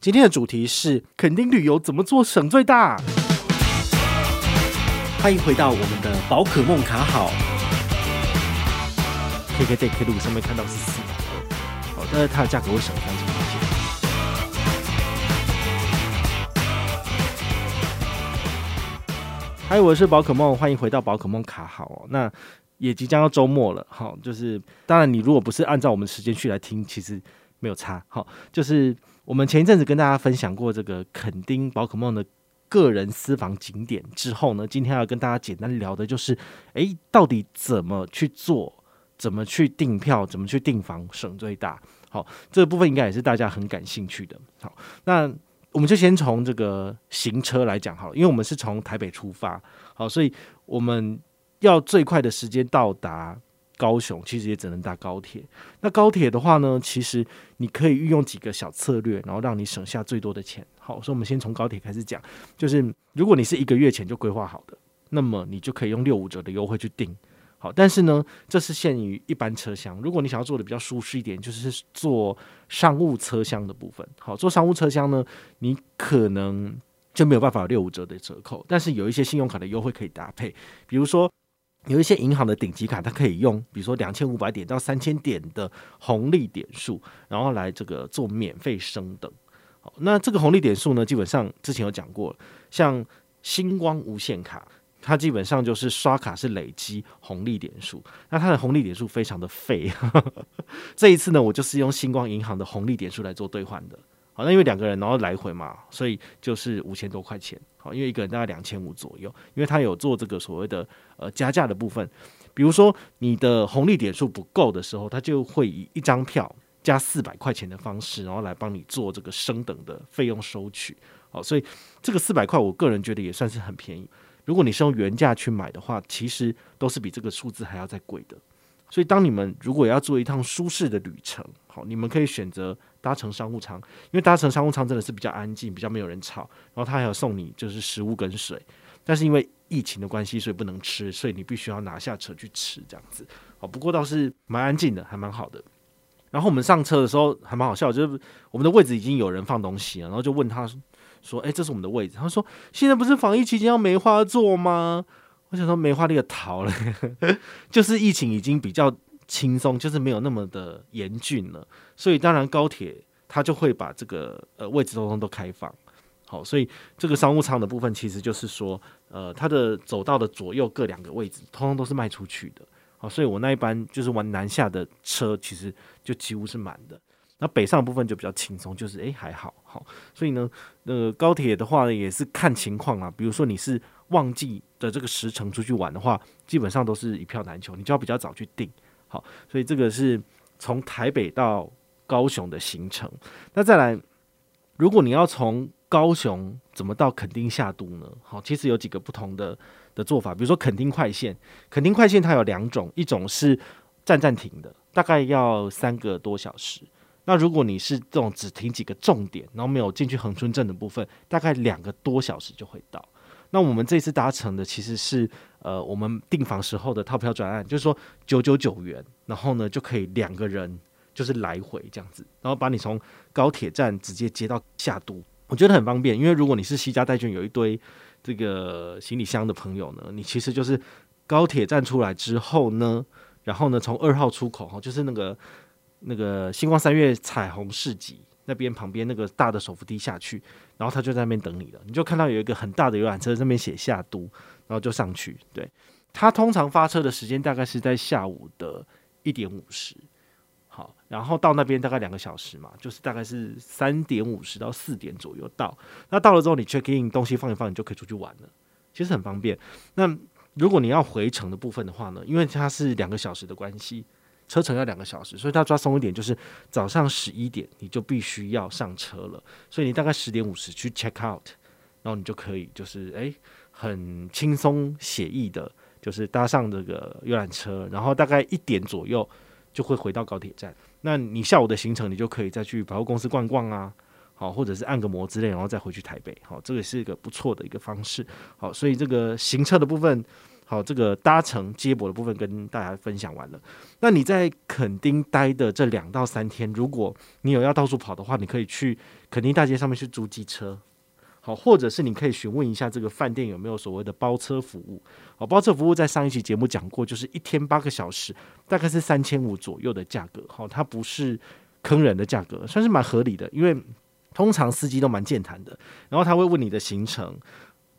今天的主题是垦丁旅游怎么做省最大？欢迎回到我们的宝可梦卡好，KKday 路上面看到是四百二，好，但是它的价格会省三千块钱。嗨，我是宝可梦，欢迎回到宝可梦卡好。那也即将要周末了，好，就是当然你如果不是按照我们时间去来听，其实没有差，好，就是。我们前一阵子跟大家分享过这个垦丁宝可梦的个人私房景点之后呢，今天要跟大家简单聊的就是，诶，到底怎么去做，怎么去订票，怎么去订房省最大？好，这个部分应该也是大家很感兴趣的。好，那我们就先从这个行车来讲好了，因为我们是从台北出发，好，所以我们要最快的时间到达。高雄其实也只能搭高铁。那高铁的话呢，其实你可以运用几个小策略，然后让你省下最多的钱。好，所以我们先从高铁开始讲。就是如果你是一个月前就规划好的，那么你就可以用六五折的优惠去订。好，但是呢，这是限于一般车厢。如果你想要做的比较舒适一点，就是做商务车厢的部分。好，做商务车厢呢，你可能就没有办法有六五折的折扣，但是有一些信用卡的优惠可以搭配，比如说。有一些银行的顶级卡，它可以用，比如说两千五百点到三千点的红利点数，然后来这个做免费升等。好，那这个红利点数呢，基本上之前有讲过，像星光无限卡，它基本上就是刷卡是累积红利点数，那它的红利点数非常的废。这一次呢，我就是用星光银行的红利点数来做兑换的。好，那因为两个人然后来回嘛，所以就是五千多块钱。好，因为一个人大概两千五左右，因为他有做这个所谓的呃加价的部分，比如说你的红利点数不够的时候，他就会以一张票加四百块钱的方式，然后来帮你做这个升等的费用收取。好，所以这个四百块，我个人觉得也算是很便宜。如果你是用原价去买的话，其实都是比这个数字还要再贵的。所以，当你们如果要做一趟舒适的旅程，好，你们可以选择搭乘商务舱，因为搭乘商务舱真的是比较安静，比较没有人吵，然后他还有送你就是食物跟水，但是因为疫情的关系，所以不能吃，所以你必须要拿下车去吃这样子。好，不过倒是蛮安静的，还蛮好的。然后我们上车的时候还蛮好笑，就是我们的位置已经有人放东西了，然后就问他说：“诶，这是我们的位置？”他说：“现在不是防疫期间要梅花座吗？”我想说梅花那个桃了，就是疫情已经比较轻松，就是没有那么的严峻了，所以当然高铁它就会把这个呃位置通通都开放。好，所以这个商务舱的部分其实就是说，呃，它的走道的左右各两个位置，通通都是卖出去的。好，所以我那一班就是往南下的车，其实就几乎是满的。那北上部分就比较轻松，就是诶还好，好，所以呢，呃，高铁的话呢也是看情况啊，比如说你是。旺季的这个时程出去玩的话，基本上都是一票难求，你就要比较早去订。好，所以这个是从台北到高雄的行程。那再来，如果你要从高雄怎么到垦丁下都呢？好，其实有几个不同的的做法，比如说垦丁快线，垦丁快线它有两种，一种是站站停的，大概要三个多小时。那如果你是这种只停几个重点，然后没有进去恒春镇的部分，大概两个多小时就会到。那我们这次搭乘的其实是呃，我们订房时候的套票专案，就是说九九九元，然后呢就可以两个人就是来回这样子，然后把你从高铁站直接接到下都，我觉得很方便。因为如果你是西家带眷，有一堆这个行李箱的朋友呢，你其实就是高铁站出来之后呢，然后呢从二号出口哈，就是那个那个星光三月彩虹市集。那边旁边那个大的手扶梯下去，然后他就在那边等你了。你就看到有一个很大的游览车上面写下都，然后就上去。对，他通常发车的时间大概是在下午的一点五十，好，然后到那边大概两个小时嘛，就是大概是三点五十到四点左右到。那到了之后，你 check in 东西放一放，你就可以出去玩了，其实很方便。那如果你要回程的部分的话呢，因为它是两个小时的关系。车程要两个小时，所以他抓松一点，就是早上十一点你就必须要上车了，所以你大概十点五十去 check out，然后你就可以就是诶很轻松写意的，就是搭上这个游览车，然后大概一点左右就会回到高铁站。那你下午的行程你就可以再去百货公司逛逛啊，好，或者是按个摩之类，然后再回去台北，好，这个是一个不错的一个方式。好，所以这个行车的部分。好，这个搭乘接驳的部分跟大家分享完了。那你在垦丁待的这两到三天，如果你有要到处跑的话，你可以去垦丁大街上面去租机车，好，或者是你可以询问一下这个饭店有没有所谓的包车服务。好，包车服务在上一期节目讲过，就是一天八个小时，大概是三千五左右的价格。好，它不是坑人的价格，算是蛮合理的，因为通常司机都蛮健谈的，然后他会问你的行程。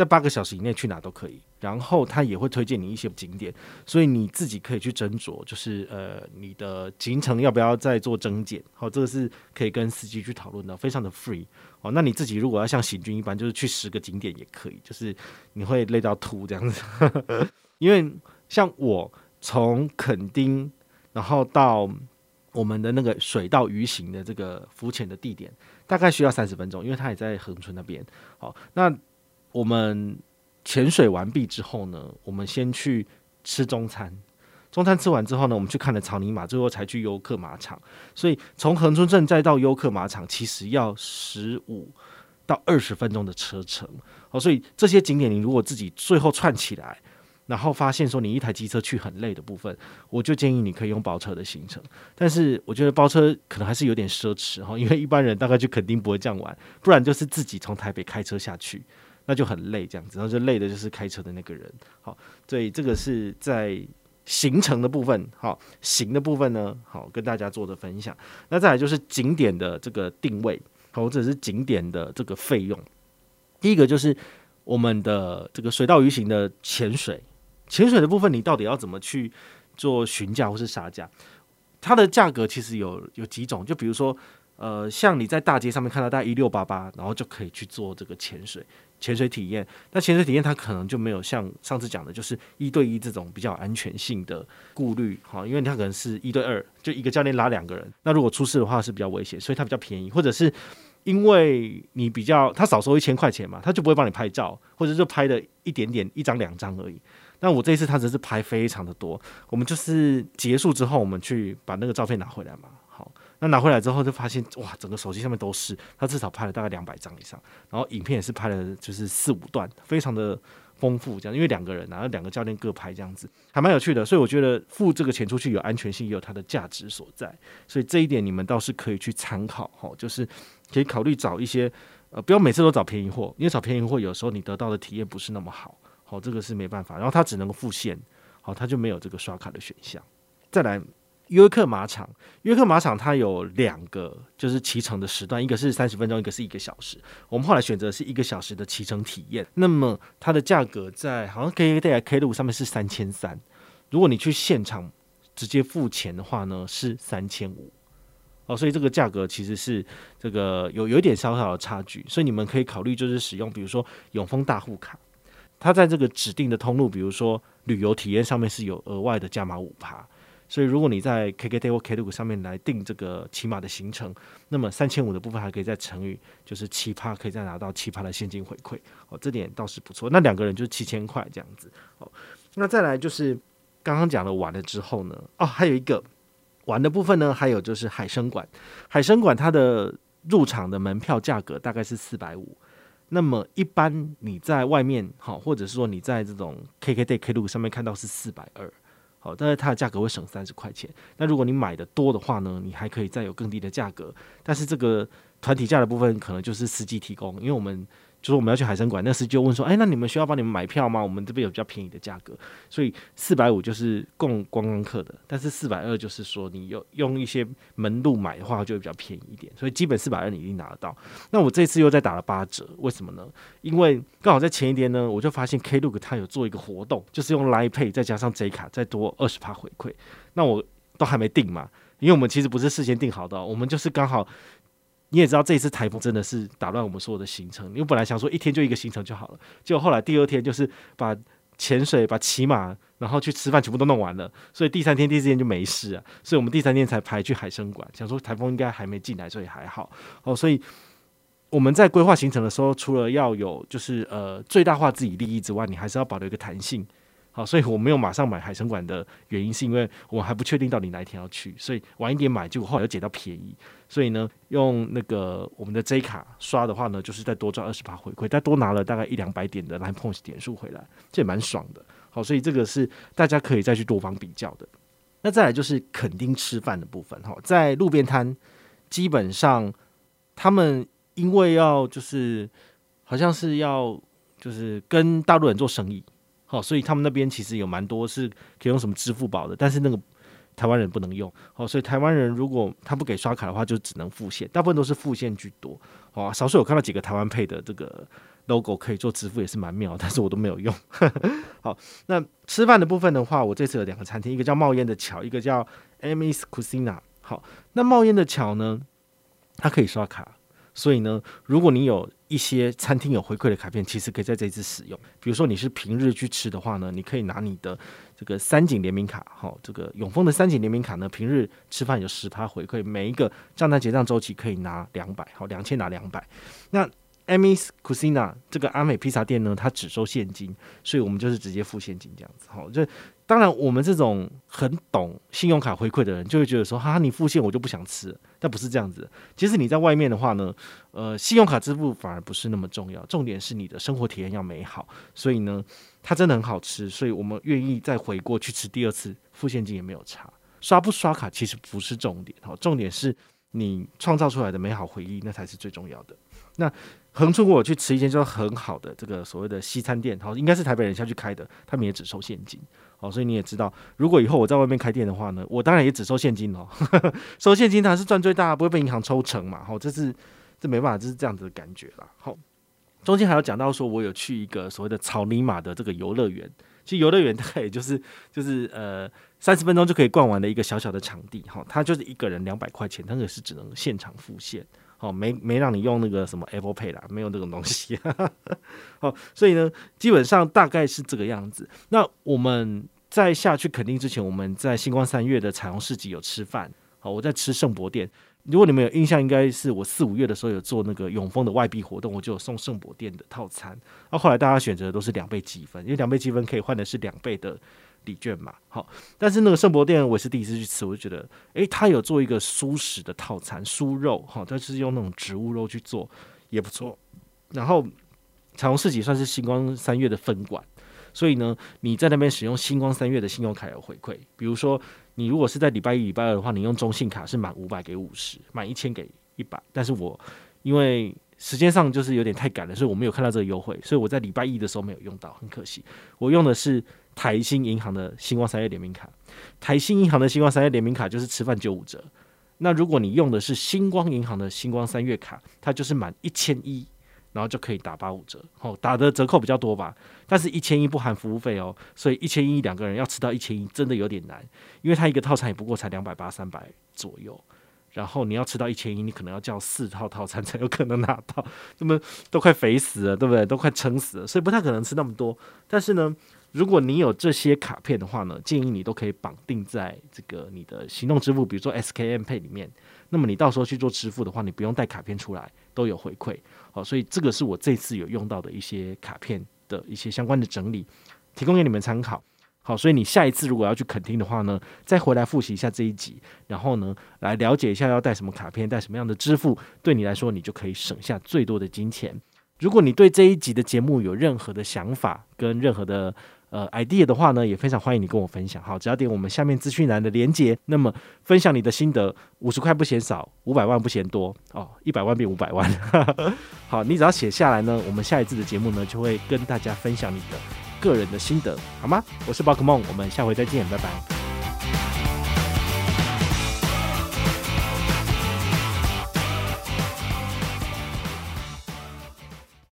在八个小时以内去哪都可以，然后他也会推荐你一些景点，所以你自己可以去斟酌，就是呃你的行程要不要再做增减，好，这个是可以跟司机去讨论的，非常的 free 哦。那你自己如果要像行军一般，就是去十个景点也可以，就是你会累到吐这样子，因为像我从垦丁然后到我们的那个水到鱼行的这个浮潜的地点，大概需要三十分钟，因为它也在恒春那边，好，那。我们潜水完毕之后呢，我们先去吃中餐。中餐吃完之后呢，我们去看了草泥马，最后才去优客马场。所以从恒春镇再到优客马场，其实要十五到二十分钟的车程。哦，所以这些景点你如果自己最后串起来，然后发现说你一台机车去很累的部分，我就建议你可以用包车的行程。但是我觉得包车可能还是有点奢侈哈，因为一般人大概就肯定不会这样玩，不然就是自己从台北开车下去。那就很累，这样子，然后就累的就是开车的那个人。好，所以这个是在行程的部分，好，行的部分呢，好，跟大家做的分享。那再来就是景点的这个定位，好或者是景点的这个费用。第一个就是我们的这个水道鱼行的潜水，潜水的部分你到底要怎么去做询价或是杀价？它的价格其实有有几种，就比如说，呃，像你在大街上面看到大概一六八八，然后就可以去做这个潜水。潜水体验，那潜水体验它可能就没有像上次讲的，就是一对一这种比较安全性的顾虑，哈，因为它可能是一对二，就一个教练拉两个人，那如果出事的话是比较危险，所以它比较便宜，或者是因为你比较，他少收一千块钱嘛，他就不会帮你拍照，或者就拍的一点点，一张两张而已。那我这一次他只是拍非常的多，我们就是结束之后，我们去把那个照片拿回来嘛。那拿回来之后就发现，哇，整个手机上面都是，他至少拍了大概两百张以上，然后影片也是拍了就是四五段，非常的丰富，这样，因为两个人，然后两个教练各拍这样子，还蛮有趣的，所以我觉得付这个钱出去有安全性，也有它的价值所在，所以这一点你们倒是可以去参考，哈，就是可以考虑找一些，呃，不要每次都找便宜货，因为找便宜货有时候你得到的体验不是那么好，好，这个是没办法，然后它只能够付现，好，它就没有这个刷卡的选项，再来。约克马场，约克马场它有两个就是骑乘的时段，一个是三十分钟，一个是一个小时。我们后来选择是一个小时的骑乘体验。那么它的价格在好像 kkk 路上面是三千三，如果你去现场直接付钱的话呢，是三千五。哦，所以这个价格其实是这个有有一点小小的差距，所以你们可以考虑就是使用，比如说永丰大户卡，它在这个指定的通路，比如说旅游体验上面是有额外的加码五趴。所以，如果你在 KKday 或 Klook 上面来订这个骑马的行程，那么三千五的部分还可以再乘以，就是七趴，可以再拿到七趴的现金回馈哦，这点倒是不错。那两个人就是七千块这样子哦。那再来就是刚刚讲了玩了之后呢，哦，还有一个玩的部分呢，还有就是海生馆。海生馆它的入场的门票价格大概是四百五，那么一般你在外面好，或者是说你在这种 KKday Klook 上面看到是四百二。好，但是它的价格会省三十块钱。那如果你买的多的话呢，你还可以再有更低的价格。但是这个团体价的部分可能就是司机提供，因为我们。就是我们要去海参馆，那司机就问说：“哎，那你们需要帮你们买票吗？我们这边有比较便宜的价格，所以四百五就是供观光客的，但是四百二就是说你有用一些门路买的话，就会比较便宜一点。所以基本四百二你一定拿得到。那我这次又再打了八折，为什么呢？因为刚好在前一天呢，我就发现 Klook 它有做一个活动，就是用 Line Pay 再加上 J 卡再多二十趴回馈。那我都还没定嘛，因为我们其实不是事先定好的，我们就是刚好。”你也知道这一次台风真的是打乱我们所有的行程。因为本来想说一天就一个行程就好了，结果后来第二天就是把潜水、把骑马，然后去吃饭全部都弄完了，所以第三天、第四天就没事啊。所以我们第三天才排去海生馆，想说台风应该还没进来，所以还好哦。所以我们在规划行程的时候，除了要有就是呃最大化自己利益之外，你还是要保留一个弹性。好，所以我没有马上买海生馆的原因，是因为我还不确定到底哪一天要去，所以晚一点买，结果后来又捡到便宜，所以呢，用那个我们的 J 卡刷的话呢，就是再多赚二十趴回馈，再多拿了大概一两百点的 Line Points 点数回来，这也蛮爽的。好，所以这个是大家可以再去多方比较的。那再来就是垦丁吃饭的部分哈，在路边摊基本上他们。因为要就是好像是要就是跟大陆人做生意，好，所以他们那边其实有蛮多是可以用什么支付宝的，但是那个台湾人不能用，好，所以台湾人如果他不给刷卡的话，就只能付现，大部分都是付现居多，好，少数有看到几个台湾配的这个 logo 可以做支付，也是蛮妙，但是我都没有用。好，那吃饭的部分的话，我这次有两个餐厅，一个叫冒烟的桥，一个叫 Amy's Cucina。好，那冒烟的桥呢，它可以刷卡。所以呢，如果你有一些餐厅有回馈的卡片，其实可以在这一次使用。比如说你是平日去吃的话呢，你可以拿你的这个三井联名卡，好，这个永丰的三井联名卡呢，平日吃饭有十趴回馈，每一个账单结账周期可以拿两百，好，两千拿两百。那 Amy's Cuisine 这个阿美披萨店呢，它只收现金，所以我们就是直接付现金这样子，好，就。当然，我们这种很懂信用卡回馈的人，就会觉得说，哈，你付现我就不想吃。但不是这样子。其实你在外面的话呢，呃，信用卡支付反而不是那么重要，重点是你的生活体验要美好。所以呢，它真的很好吃，所以我们愿意再回过去吃第二次，付现金也没有差。刷不刷卡其实不是重点，好，重点是你创造出来的美好回忆，那才是最重要的。那恒春我去吃一间就很好的这个所谓的西餐店，好，应该是台北人下去开的，他们也只收现金。好，所以你也知道，如果以后我在外面开店的话呢，我当然也只收现金哦。收现金当然是赚最大，不会被银行抽成嘛。好，这是这没办法，这是这样子的感觉啦。好，中间还有讲到说，我有去一个所谓的草泥马的这个游乐园，其实游乐园大概也就是 就是呃三十分钟就可以逛完的一个小小的场地。好，它就是一个人两百块钱，但是是只能现场付现。好，没没让你用那个什么 Apple Pay 啦，没有这种东西。好，所以呢，基本上大概是这个样子。那我们在下去垦丁之前，我们在星光三月的彩虹市集有吃饭。好，我在吃圣博店。如果你们有印象，应该是我四五月的时候有做那个永丰的外币活动，我就有送圣博店的套餐。那后来大家选择的都是两倍积分，因为两倍积分可以换的是两倍的。礼券嘛，好，但是那个圣博店我是第一次去吃，我就觉得，诶，他有做一个蔬食的套餐，酥肉，哈，他是用那种植物肉去做，也不错。然后彩虹市集算是星光三月的分馆，所以呢，你在那边使用星光三月的信用卡有回馈，比如说你如果是在礼拜一、礼拜二的话，你用中信卡是满五百给五十，满一千给一百，但是我因为时间上就是有点太赶了，所以我没有看到这个优惠，所以我在礼拜一的时候没有用到，很可惜。我用的是。台新银行的星光三越联名卡，台新银行的星光三越联名卡就是吃饭九五折。那如果你用的是星光银行的星光三月卡，它就是满一千一，然后就可以打八五折。哦，打的折扣比较多吧，但是一千一不含服务费哦，所以一千一两个人要吃到一千一真的有点难，因为它一个套餐也不过才两百八三百左右，然后你要吃到一千一，你可能要叫四套套餐才有可能拿到，那么都快肥死了，对不对？都快撑死了，所以不太可能吃那么多。但是呢。如果你有这些卡片的话呢，建议你都可以绑定在这个你的行动支付，比如说 SKM Pay 里面。那么你到时候去做支付的话，你不用带卡片出来，都有回馈。好，所以这个是我这次有用到的一些卡片的一些相关的整理，提供给你们参考。好，所以你下一次如果要去垦丁的话呢，再回来复习一下这一集，然后呢，来了解一下要带什么卡片，带什么样的支付，对你来说你就可以省下最多的金钱。如果你对这一集的节目有任何的想法跟任何的呃，idea 的话呢，也非常欢迎你跟我分享。好，只要点我们下面资讯栏的连接，那么分享你的心得，五十块不嫌少，五百万不嫌多哦，一百万变五百万。好，你只要写下来呢，我们下一次的节目呢，就会跟大家分享你的个人的心得，好吗？我是宝可梦，我们下回再见，拜拜。